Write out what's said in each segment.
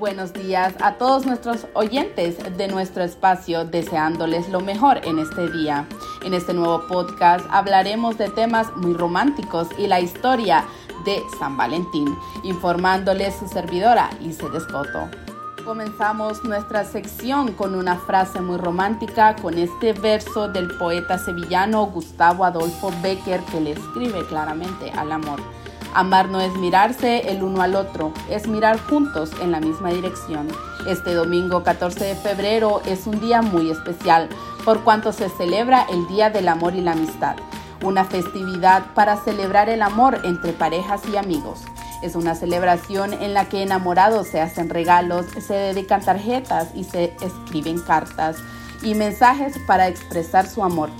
buenos días a todos nuestros oyentes de nuestro espacio, deseándoles lo mejor en este día. En este nuevo podcast hablaremos de temas muy románticos y la historia de San Valentín, informándoles su servidora Lice Descoto. Comenzamos nuestra sección con una frase muy romántica con este verso del poeta sevillano Gustavo Adolfo Becker que le escribe claramente al amor. Amar no es mirarse el uno al otro, es mirar juntos en la misma dirección. Este domingo 14 de febrero es un día muy especial por cuanto se celebra el Día del Amor y la Amistad, una festividad para celebrar el amor entre parejas y amigos. Es una celebración en la que enamorados se hacen regalos, se dedican tarjetas y se escriben cartas y mensajes para expresar su amor.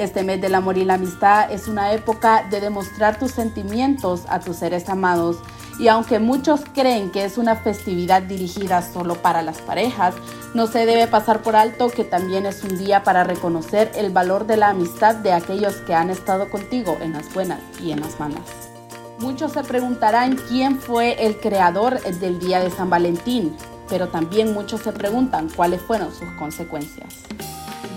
Este mes del amor y la amistad es una época de demostrar tus sentimientos a tus seres amados. Y aunque muchos creen que es una festividad dirigida solo para las parejas, no se debe pasar por alto que también es un día para reconocer el valor de la amistad de aquellos que han estado contigo en las buenas y en las malas. Muchos se preguntarán quién fue el creador del Día de San Valentín, pero también muchos se preguntan cuáles fueron sus consecuencias.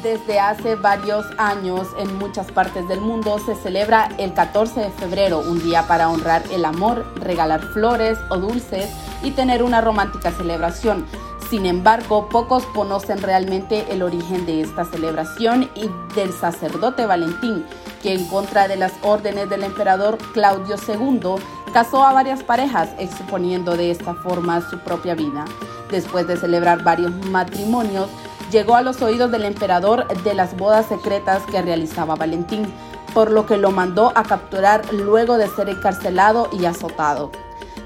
Desde hace varios años en muchas partes del mundo se celebra el 14 de febrero, un día para honrar el amor, regalar flores o dulces y tener una romántica celebración. Sin embargo, pocos conocen realmente el origen de esta celebración y del sacerdote Valentín, que en contra de las órdenes del emperador Claudio II casó a varias parejas, exponiendo de esta forma su propia vida. Después de celebrar varios matrimonios, llegó a los oídos del emperador de las bodas secretas que realizaba Valentín, por lo que lo mandó a capturar luego de ser encarcelado y azotado.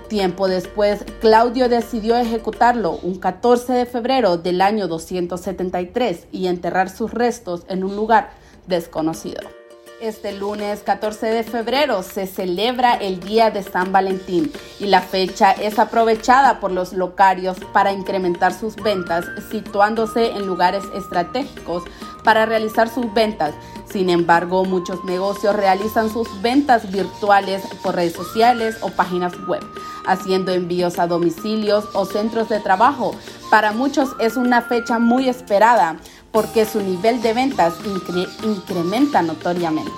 Tiempo después, Claudio decidió ejecutarlo un 14 de febrero del año 273 y enterrar sus restos en un lugar desconocido. Este lunes 14 de febrero se celebra el Día de San Valentín y la fecha es aprovechada por los locarios para incrementar sus ventas, situándose en lugares estratégicos para realizar sus ventas. Sin embargo, muchos negocios realizan sus ventas virtuales por redes sociales o páginas web, haciendo envíos a domicilios o centros de trabajo. Para muchos es una fecha muy esperada porque su nivel de ventas incrementa notoriamente.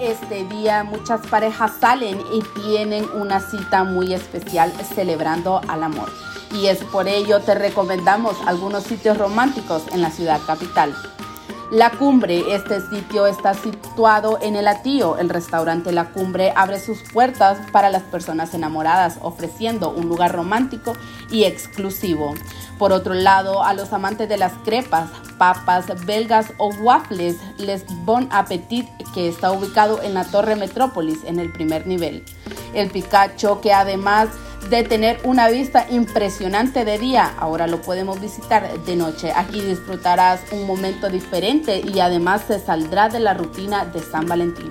Este día muchas parejas salen y tienen una cita muy especial celebrando al amor. Y es por ello te recomendamos algunos sitios románticos en la ciudad capital. La Cumbre, este sitio está situado en el Atío. El restaurante La Cumbre abre sus puertas para las personas enamoradas, ofreciendo un lugar romántico y exclusivo. Por otro lado, a los amantes de las crepas, papas, belgas o waffles, les bon appetit, que está ubicado en la Torre Metrópolis en el primer nivel. El Picacho, que además de tener una vista impresionante de día. Ahora lo podemos visitar de noche. Aquí disfrutarás un momento diferente y además se saldrá de la rutina de San Valentín.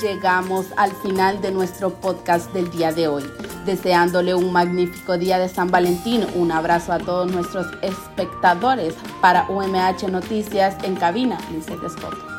Llegamos al final de nuestro podcast del día de hoy. Deseándole un magnífico día de San Valentín, un abrazo a todos nuestros espectadores para UMH Noticias en cabina, Lizette Scott.